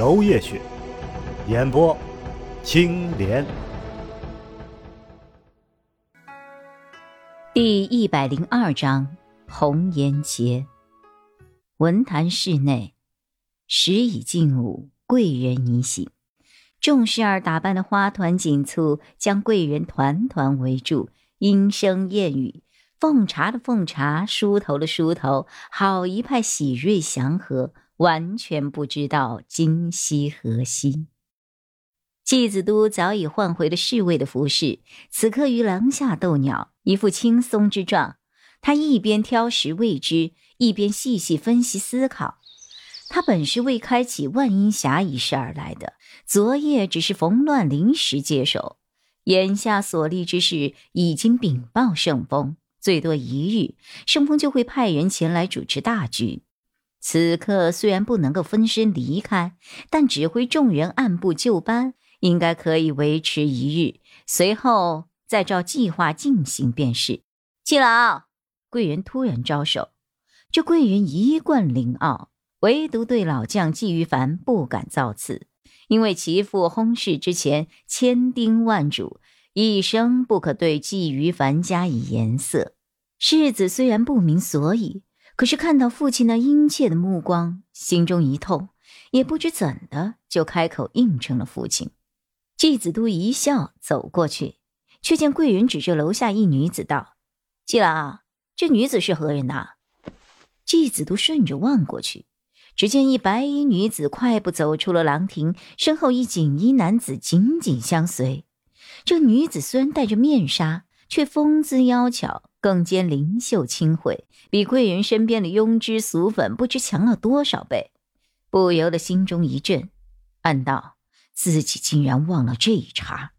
楼夜雪，演播青莲。第一百零二章红颜劫。文坛室内，时已近午，贵人已醒。众侍儿打扮的花团锦簇，将贵人团团围住，莺声燕语，奉茶的奉茶，梳头的梳头，好一派喜瑞祥和，完全不知道今夕何夕。季子都早已换回了侍卫的服饰，此刻于廊下逗鸟，一副轻松之状。他一边挑食未知，一边细细分析思考。他本是为开启万阴峡一事而来的，昨夜只是逢乱临时接手，眼下所立之事已经禀报圣风，最多一日，圣风就会派人前来主持大局。此刻虽然不能够分身离开，但指挥众人按部就班，应该可以维持一日，随后再照计划进行便是。季老贵人突然招手，这贵人一贯凌傲。唯独对老将季于凡不敢造次，因为其父薨逝之前千叮万嘱，一生不可对季于凡加以颜色。世子虽然不明所以，可是看到父亲那殷切的目光，心中一痛，也不知怎的就开口应承了父亲。季子都一笑走过去，却见贵人指着楼下一女子道：“季老，这女子是何人呐？”季子都顺着望过去。只见一白衣女子快步走出了廊亭，身后一锦衣男子紧紧相随。这女子虽然戴着面纱，却风姿妖巧，更兼灵秀清慧，比贵人身边的庸脂俗粉不知强了多少倍。不由得心中一震，暗道自己竟然忘了这一茬。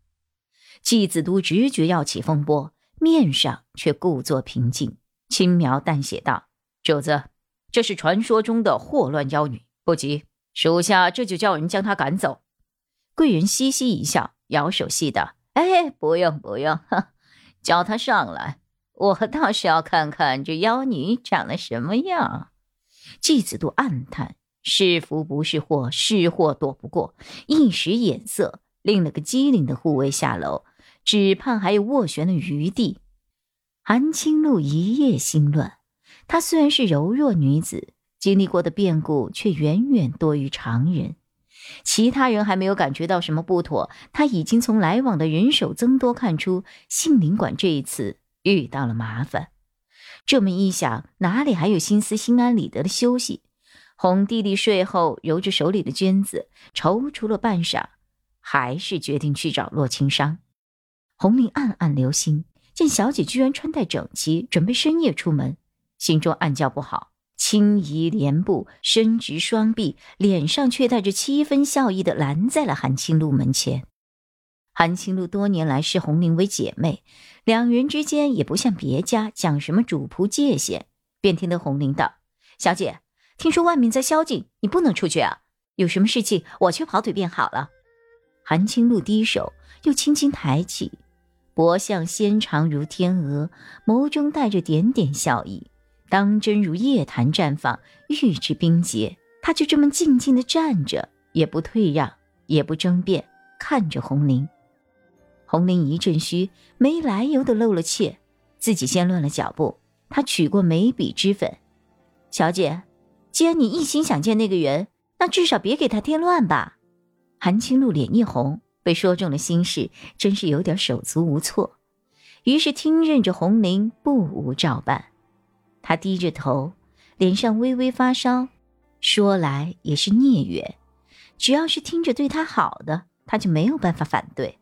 季子都直觉要起风波，面上却故作平静，轻描淡写道：“主子。”这是传说中的祸乱妖女，不急，属下这就叫人将她赶走。贵人嘻嘻一笑，摇手戏道：“哎，不用不用，叫她上来，我倒是要看看这妖女长得什么样。”季子度暗叹：是福不是祸，是祸躲不过，一时眼色，令了个机灵的护卫下楼，只盼还有斡旋的余地。韩青露一夜心乱。她虽然是柔弱女子，经历过的变故却远远多于常人。其他人还没有感觉到什么不妥，她已经从来往的人手增多看出杏林馆这一次遇到了麻烦。这么一想，哪里还有心思心安理得的休息？哄弟弟睡后，揉着手里的绢子，踌躇了半晌，还是决定去找洛青商。红玲暗暗留心，见小姐居然穿戴整齐，准备深夜出门。心中暗叫不好，轻移莲步，伸直双臂，脸上却带着七分笑意的拦在了韩青露门前。韩青露多年来视红菱为姐妹，两人之间也不像别家讲什么主仆界限，便听得红菱道：“小姐，听说外面在宵禁，你不能出去啊。有什么事情，我去跑腿便好了。”韩青露低手，又轻轻抬起，脖项纤长如天鹅，眸中带着点点笑意。当真如夜潭绽放，玉质冰洁。她就这么静静的站着，也不退让，也不争辩，看着红菱。红玲一阵虚，没来由的露了怯，自己先乱了脚步。她取过眉笔脂粉，小姐，既然你一心想见那个人，那至少别给他添乱吧。韩青露脸一红，被说中了心事，真是有点手足无措。于是听任着红玲不无照办。她低着头，脸上微微发烧，说来也是孽缘。只要是听着对他好的，他就没有办法反对，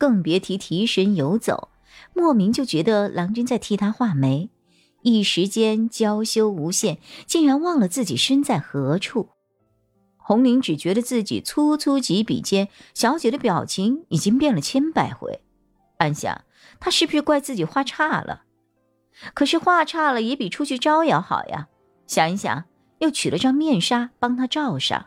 更别提提神游走。莫名就觉得郎君在替他画眉，一时间娇羞无限，竟然忘了自己身在何处。红玲只觉得自己粗粗几笔间，小姐的表情已经变了千百回，暗想她是不是怪自己画差了？可是画差了也比出去招摇好呀。想一想，又取了张面纱帮她罩上。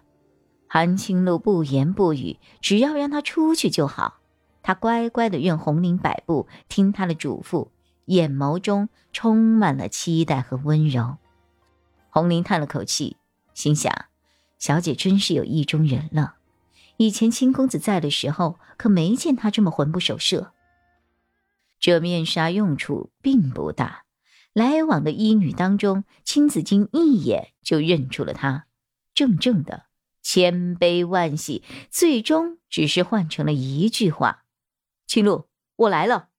韩青露不言不语，只要让她出去就好。他乖乖的任红玲摆布，听她的嘱咐，眼眸中充满了期待和温柔。红玲叹了口气，心想。小姐真是有意中人了，以前青公子在的时候，可没见她这么魂不守舍。这面纱用处并不大，来往的医女当中，青子衿一眼就认出了她，怔怔的，千悲万喜，最终只是换成了一句话：“青露，我来了。”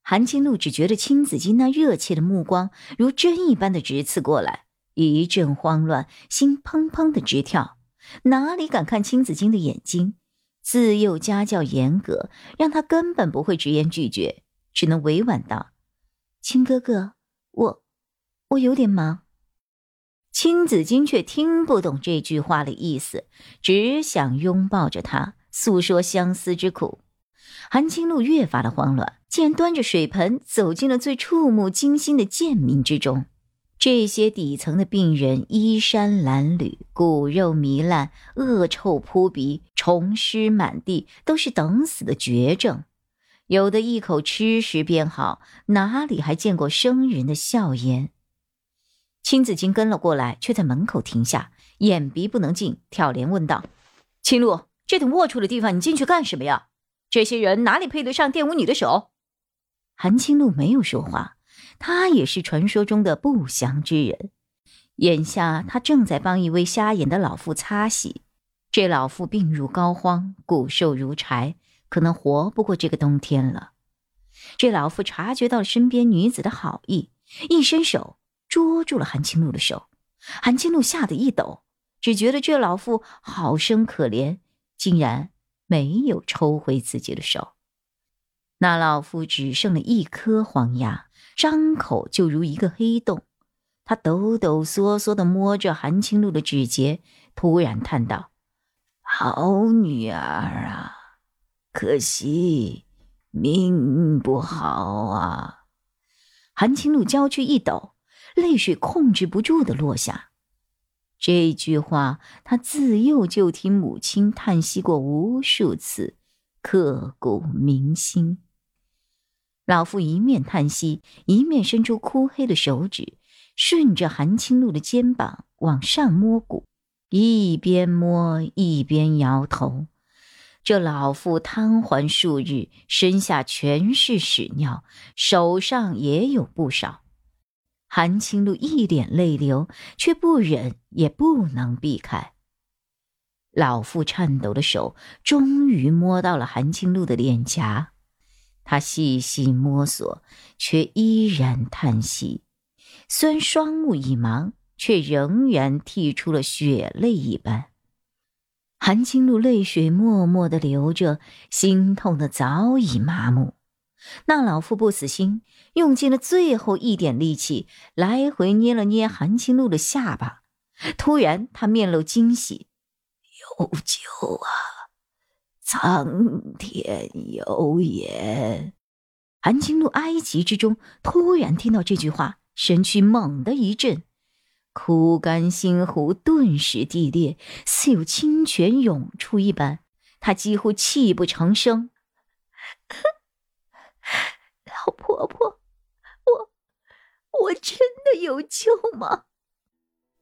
韩青露只觉得青子衿那热切的目光如针一般的直刺过来。一阵慌乱，心砰砰的直跳，哪里敢看青子衿的眼睛？自幼家教严格，让他根本不会直言拒绝，只能委婉道：“青哥哥，我，我有点忙。”青子衿却听不懂这句话的意思，只想拥抱着他，诉说相思之苦。韩青露越发的慌乱，竟然端着水盆走进了最触目惊心的贱民之中。这些底层的病人衣衫褴褛、骨肉糜烂、恶臭扑鼻、虫尸满地，都是等死的绝症。有的一口吃食便好，哪里还见过生人的笑颜？青子衿跟了过来，却在门口停下，眼鼻不能进，挑帘问道：“青露，这等龌龊的地方，你进去干什么呀？这些人哪里配得上玷污你的手？”韩青露没有说话。他也是传说中的不祥之人，眼下他正在帮一位瞎眼的老妇擦洗。这老妇病入膏肓，骨瘦如柴，可能活不过这个冬天了。这老妇察觉到了身边女子的好意，一伸手捉住了韩青露的手。韩青露吓得一抖，只觉得这老妇好生可怜，竟然没有抽回自己的手。那老妇只剩了一颗黄牙。张口就如一个黑洞，他抖抖嗦嗦地摸着韩青露的指节，突然叹道：“好女儿啊，可惜命不好啊！”韩青露娇躯一抖，泪水控制不住地落下。这句话，他自幼就听母亲叹息过无数次，刻骨铭心。老妇一面叹息，一面伸出枯黑的手指，顺着韩青露的肩膀往上摸骨，一边摸一边摇头。这老妇瘫痪数日，身下全是屎尿，手上也有不少。韩青露一脸泪流，却不忍也不能避开。老妇颤抖的手终于摸到了韩青露的脸颊。她细细摸索，却依然叹息。虽然双目已盲，却仍然剔出了血泪一般。韩青露泪水默默的流着，心痛的早已麻木。那老妇不死心，用尽了最后一点力气，来回捏了捏韩青露的下巴。突然，他面露惊喜：“有救啊！”苍天有眼，韩青露哀急之中，突然听到这句话，身躯猛地一震，枯干心湖顿时地裂，似有清泉涌出一般。她几乎泣不成声：“婆婆，我我真的有救吗？”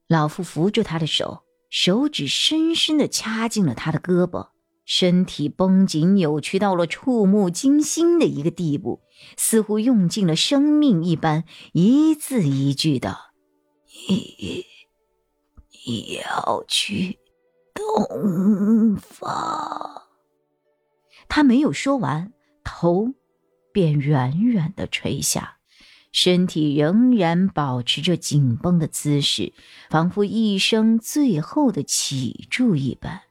老妇扶住她的手，手指深深的掐进了她的胳膊。身体绷紧、扭曲到了触目惊心的一个地步，似乎用尽了生命一般，一字一句的：“你，你要去东方。”他没有说完，头便远远的垂下，身体仍然保持着紧绷的姿势，仿佛一生最后的起住一般。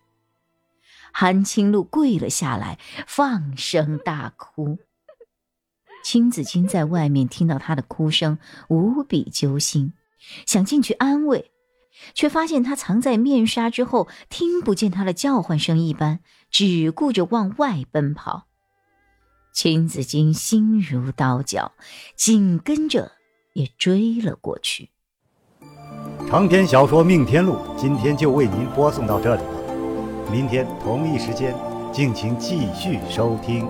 韩青露跪了下来，放声大哭。青子衿在外面听到她的哭声，无比揪心，想进去安慰，却发现他藏在面纱之后，听不见他的叫唤声一般，只顾着往外奔跑。秦子金心如刀绞，紧跟着也追了过去。长篇小说《命天录》今天就为您播送到这里了，明天同一时间，敬请继续收听。